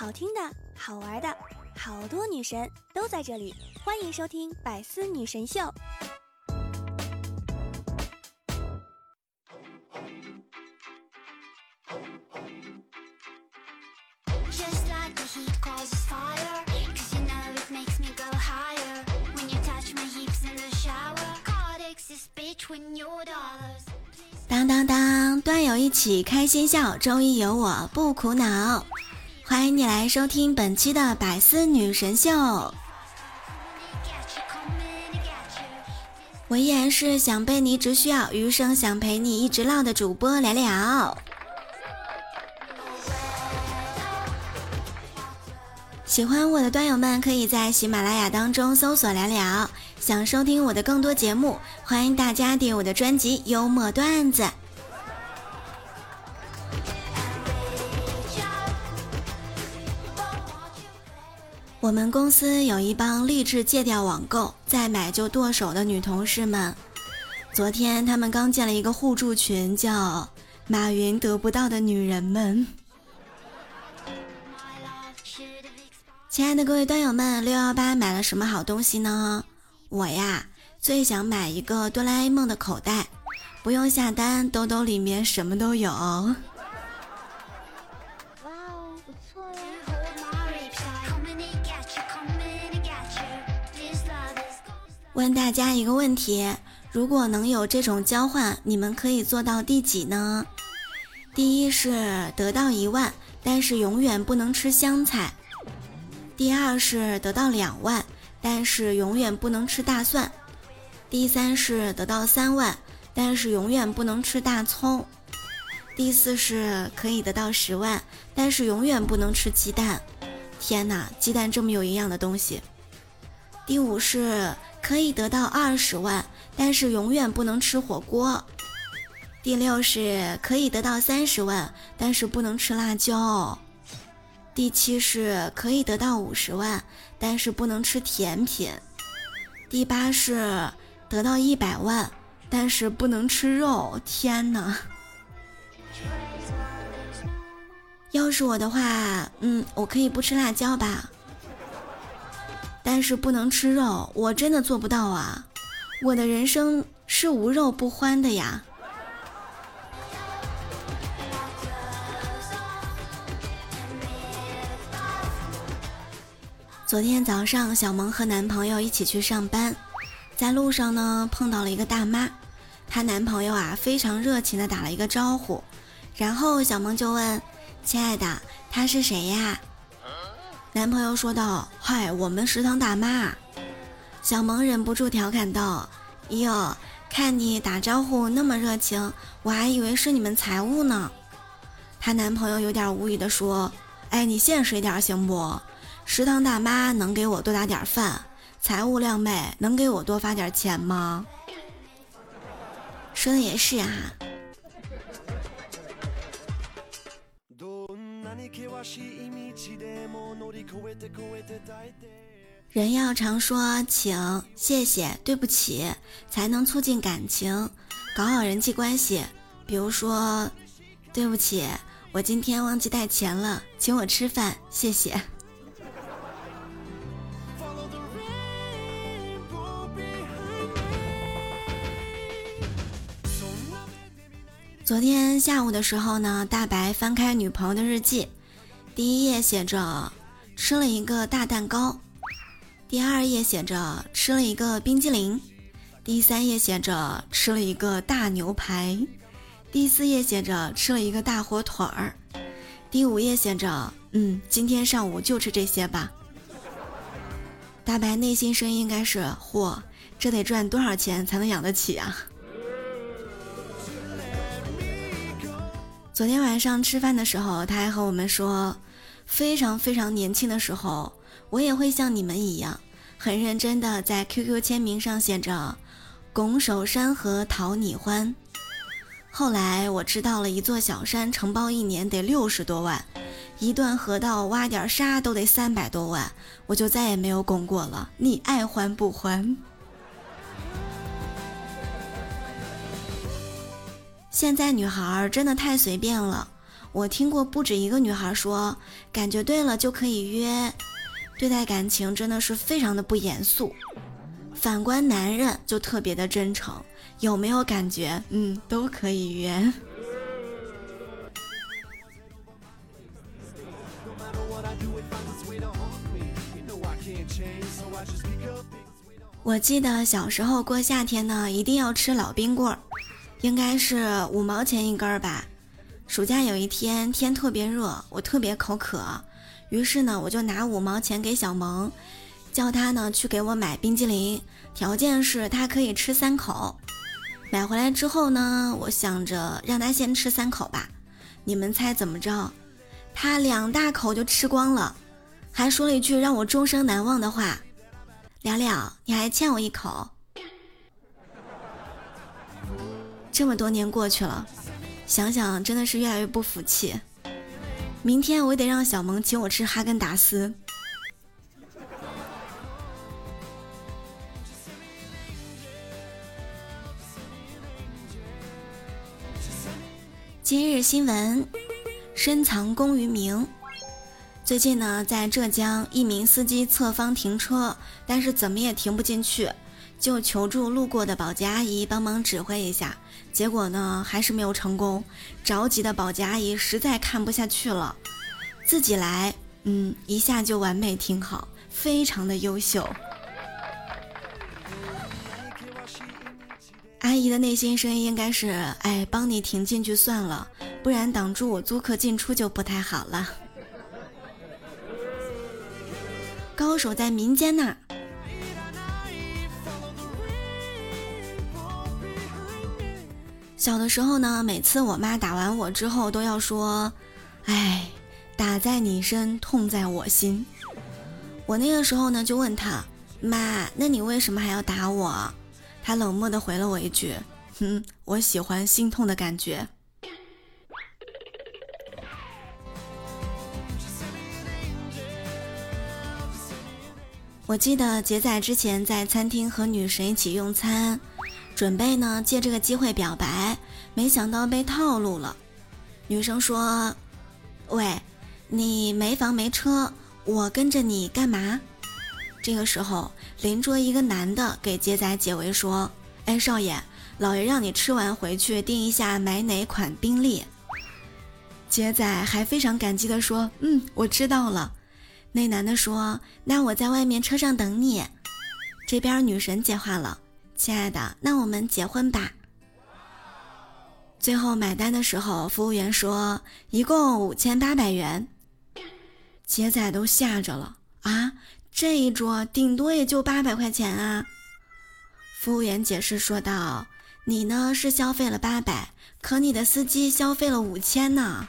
好听的、好玩的，好多女神都在这里，欢迎收听《百思女神秀》。当当当，端友一起开心笑，周一有我不苦恼。欢迎你来收听本期的百思女神秀。我依然是想被你只需要，余生想陪你一直唠的主播聊聊。喜欢我的段友们，可以在喜马拉雅当中搜索聊聊。想收听我的更多节目，欢迎大家点我的专辑《幽默段子》。我们公司有一帮励志戒掉网购、再买就剁手的女同事们。昨天他们刚建了一个互助群，叫“马云得不到的女人们”。亲爱的各位端友们，六幺八买了什么好东西呢？我呀，最想买一个哆啦 A 梦的口袋，不用下单，兜兜里面什么都有。问大家一个问题：如果能有这种交换，你们可以做到第几呢？第一是得到一万，但是永远不能吃香菜；第二是得到两万。但是永远不能吃大蒜。第三是得到三万，但是永远不能吃大葱。第四是可以得到十万，但是永远不能吃鸡蛋。天哪，鸡蛋这么有营养的东西。第五是可以得到二十万，但是永远不能吃火锅。第六是可以得到三十万，但是不能吃辣椒。第七是可以得到五十万，但是不能吃甜品。第八是得到一百万，但是不能吃肉。天哪！要是我的话，嗯，我可以不吃辣椒吧，但是不能吃肉，我真的做不到啊！我的人生是无肉不欢的呀。昨天早上，小萌和男朋友一起去上班，在路上呢碰到了一个大妈，她男朋友啊非常热情的打了一个招呼，然后小萌就问：“亲爱的，她是谁呀？”男朋友说道：“嗨，我们食堂大妈。”小萌忍不住调侃道：“哟，看你打招呼那么热情，我还以为是你们财务呢。”她男朋友有点无语的说：“哎，你现实一点行不？”食堂大妈能给我多打点饭，财务靓妹能给我多发点钱吗？说的也是啊。人要常说请、谢谢、对不起，才能促进感情，搞好人际关系。比如说，对不起，我今天忘记带钱了，请我吃饭，谢谢。昨天下午的时候呢，大白翻开女朋友的日记，第一页写着吃了一个大蛋糕，第二页写着吃了一个冰激凌，第三页写着吃了一个大牛排，第四页写着吃了一个大火腿儿，第五页写着嗯，今天上午就吃这些吧。大白内心声音应该是嚯，这得赚多少钱才能养得起啊？昨天晚上吃饭的时候，他还和我们说，非常非常年轻的时候，我也会像你们一样，很认真的在 QQ 签名上写着“拱手山河讨你欢”。后来我知道了一座小山承包一年得六十多万，一段河道挖点沙都得三百多万，我就再也没有拱过了。你爱还不还？现在女孩真的太随便了，我听过不止一个女孩说，感觉对了就可以约。对待感情真的是非常的不严肃。反观男人就特别的真诚，有没有感觉？嗯，都可以约。我记得小时候过夏天呢，一定要吃老冰棍儿，应该是五毛钱一根儿吧。暑假有一天天特别热，我特别口渴，于是呢，我就拿五毛钱给小萌，叫他呢去给我买冰激凌，条件是他可以吃三口。买回来之后呢，我想着让他先吃三口吧，你们猜怎么着？他两大口就吃光了，还说了一句让我终生难忘的话。聊聊，你还欠我一口。这么多年过去了，想想真的是越来越不服气。明天我得让小萌请我吃哈根达斯。今日新闻：深藏功与名。最近呢，在浙江，一名司机侧方停车，但是怎么也停不进去，就求助路过的保洁阿姨帮忙指挥一下。结果呢，还是没有成功。着急的保洁阿姨实在看不下去了，自己来，嗯，一下就完美停好，非常的优秀。阿姨的内心声音应该是：哎，帮你停进去算了，不然挡住我租客进出就不太好了。高手在民间呐。小的时候呢，每次我妈打完我之后，都要说：“哎，打在你身，痛在我心。”我那个时候呢，就问他：“妈，那你为什么还要打我？”她冷漠的回了我一句：“哼，我喜欢心痛的感觉。”我记得杰仔之前在餐厅和女神一起用餐，准备呢借这个机会表白，没想到被套路了。女生说：“喂，你没房没车，我跟着你干嘛？”这个时候，邻桌一个男的给杰仔解围说：“哎，少爷，老爷让你吃完回去定一下买哪款宾利。”杰仔还非常感激的说：“嗯，我知道了。”那男的说：“那我在外面车上等你。”这边女神接话了：“亲爱的，那我们结婚吧。”最后买单的时候，服务员说：“一共五千八百元。”杰仔都吓着了啊！这一桌顶多也就八百块钱啊！服务员解释说道：“你呢是消费了八百，可你的司机消费了五千呢。”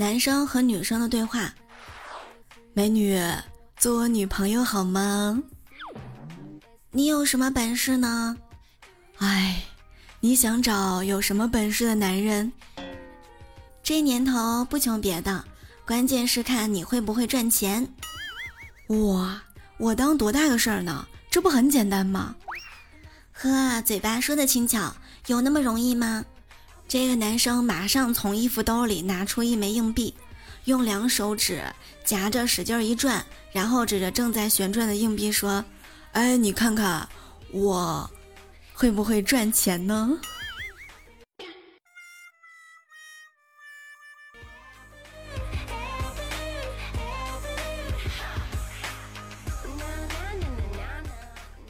男生和女生的对话：美女，做我女朋友好吗？你有什么本事呢？哎，你想找有什么本事的男人？这年头不求别的，关键是看你会不会赚钱。哇，我当多大个事儿呢？这不很简单吗？呵，嘴巴说的轻巧，有那么容易吗？这个男生马上从衣服兜里拿出一枚硬币，用两手指夹着使劲一转，然后指着正在旋转的硬币说：“哎，你看看我会不会赚钱呢？”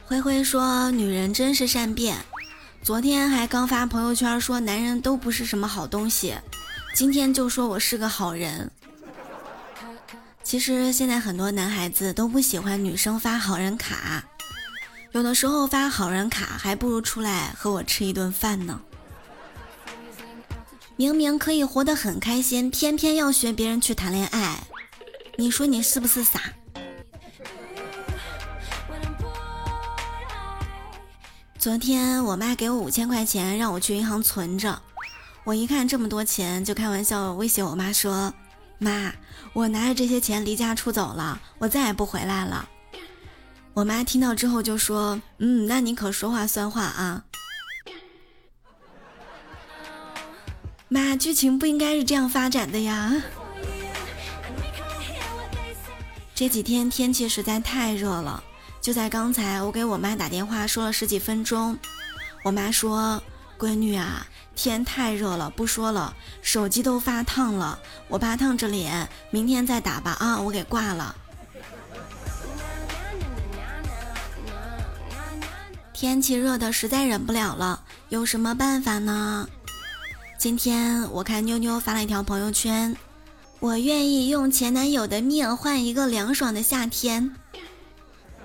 灰灰说：“女人真是善变。”昨天还刚发朋友圈说男人都不是什么好东西，今天就说我是个好人。其实现在很多男孩子都不喜欢女生发好人卡，有的时候发好人卡还不如出来和我吃一顿饭呢。明明可以活得很开心，偏偏要学别人去谈恋爱，你说你是不是傻？昨天我妈给我五千块钱，让我去银行存着。我一看这么多钱，就开玩笑威胁我妈说：“妈，我拿着这些钱离家出走了，我再也不回来了。”我妈听到之后就说：“嗯，那你可说话算话啊。”妈，剧情不应该是这样发展的呀。这几天天气实在太热了，就在刚才，我给我妈打电话说了十几分钟，我妈说：“闺女啊，天太热了，不说了，手机都发烫了，我怕烫着脸，明天再打吧。”啊，我给挂了。天气热的实在忍不了了，有什么办法呢？今天我看妞妞发了一条朋友圈。我愿意用前男友的命换一个凉爽的夏天，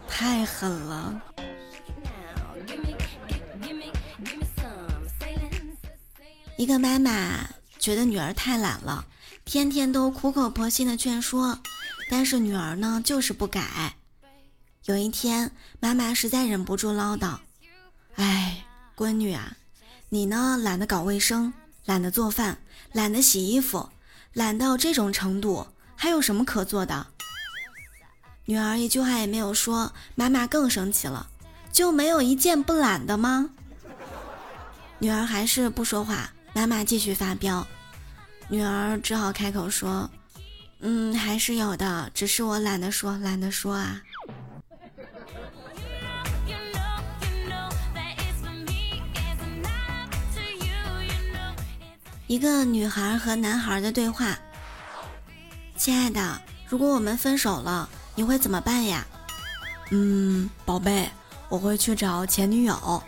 太狠了！一个妈妈觉得女儿太懒了，天天都苦口婆心的劝说，但是女儿呢就是不改。有一天，妈妈实在忍不住唠叨：“哎，闺女啊，你呢懒得搞卫生，懒得做饭，懒得洗衣服。”懒到这种程度，还有什么可做的？女儿一句话也没有说，妈妈更生气了，就没有一件不懒的吗？女儿还是不说话，妈妈继续发飙，女儿只好开口说：“嗯，还是有的，只是我懒得说，懒得说啊。”一个女孩和男孩的对话：“亲爱的，如果我们分手了，你会怎么办呀？”“嗯，宝贝，我会去找前女友。”“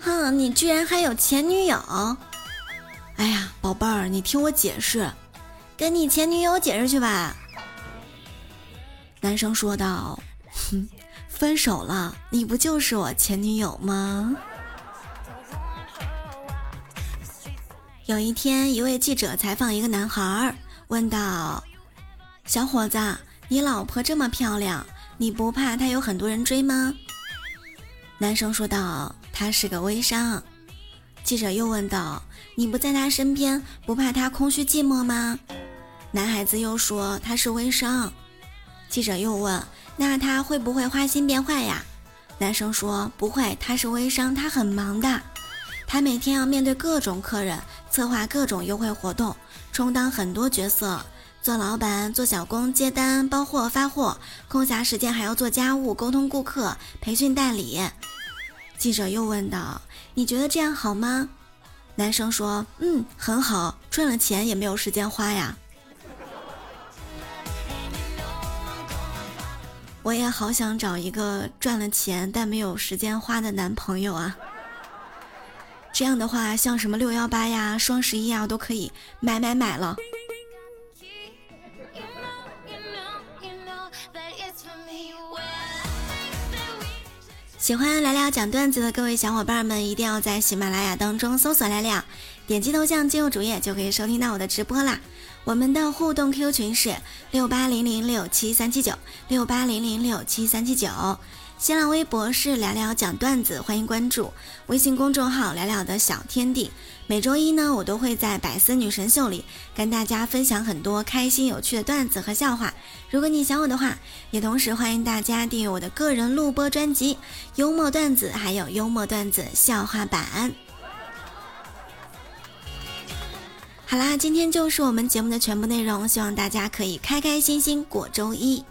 哼，你居然还有前女友？”“哎呀，宝贝儿，你听我解释，跟你前女友解释去吧。”男生说道：“哼，分手了，你不就是我前女友吗？”有一天，一位记者采访一个男孩，问道：“小伙子，你老婆这么漂亮，你不怕她有很多人追吗？”男生说道：“他是个微商。”记者又问道：“你不在他身边，不怕他空虚寂寞吗？”男孩子又说：“他是微商。”记者又问：“那他会不会花心变坏呀？”男生说：“不会，他是微商，他很忙的。”他每天要面对各种客人，策划各种优惠活动，充当很多角色，做老板、做小工、接单、包货、发货，空暇时间还要做家务、沟通顾客、培训代理。记者又问道：“你觉得这样好吗？”男生说：“嗯，很好，赚了钱也没有时间花呀。”我也好想找一个赚了钱但没有时间花的男朋友啊。这样的话，像什么六幺八呀、双十一啊，都可以买买买了。喜欢聊聊讲段子的各位小伙伴们，一定要在喜马拉雅当中搜索“聊聊”，点击头像进入主页就可以收听到我的直播啦。我们的互动 Q 群是六八零零六七三七九六八零零六七三七九。新浪微博是聊聊讲段子，欢迎关注微信公众号“聊聊的小天地”。每周一呢，我都会在百思女神秀里跟大家分享很多开心有趣的段子和笑话。如果你想我的话，也同时欢迎大家订阅我的个人录播专辑《幽默段子》，还有幽默段子笑话版。好啦，今天就是我们节目的全部内容，希望大家可以开开心心过周一。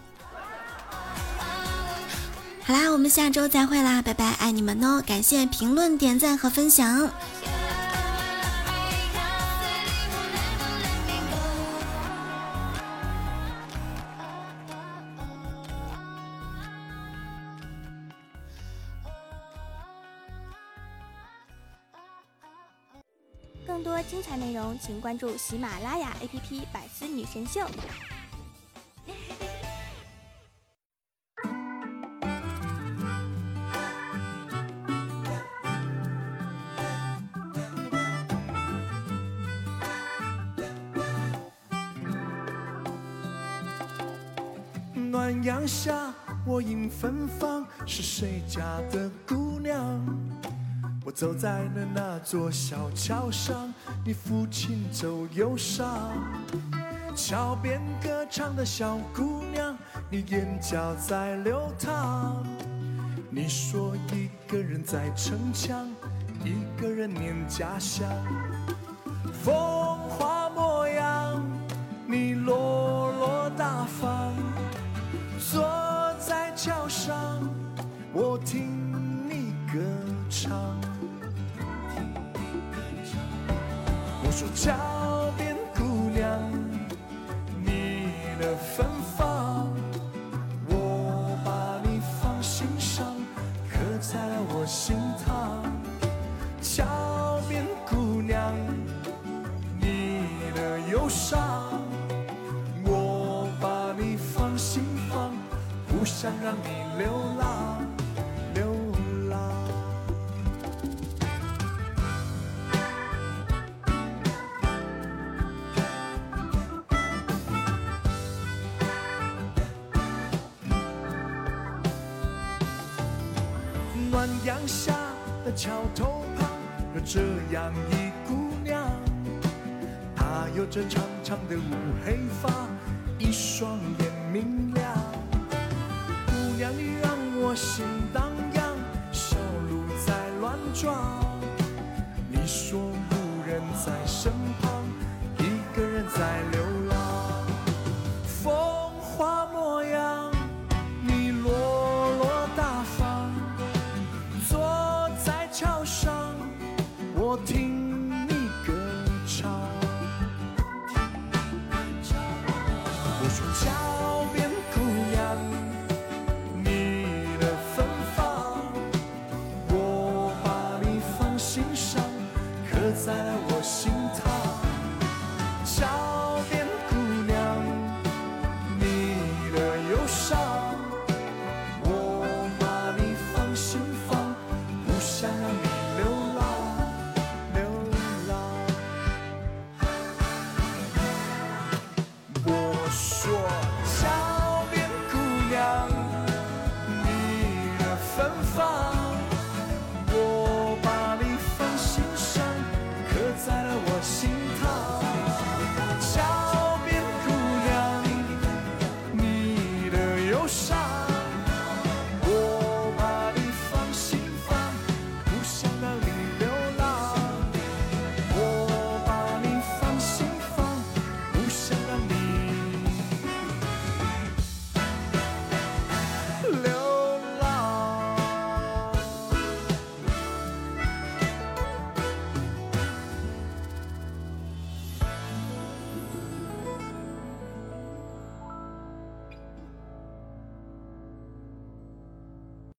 好啦，我们下周再会啦，拜拜，爱你们哦！感谢评论、点赞和分享。更多精彩内容，请关注喜马拉雅 APP《百思女神秀》。暖阳下，我迎芬芳。是谁家的姑娘？我走在了那座小桥上。你抚琴奏忧伤，桥边歌唱的小姑娘。你眼角在流淌。你说一个人在逞强，一个人念家乡。风。下的桥头旁有这样一姑娘她有着长长的乌黑发一双眼明亮。姑娘你让我心荡漾小鹿在乱撞。你说受伤。